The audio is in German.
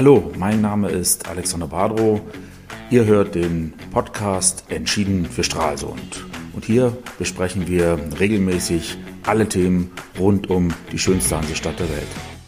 Hallo, mein Name ist Alexander Badrow. Ihr hört den Podcast Entschieden für Stralsund. Und hier besprechen wir regelmäßig alle Themen rund um die schönste Hansestadt der Welt.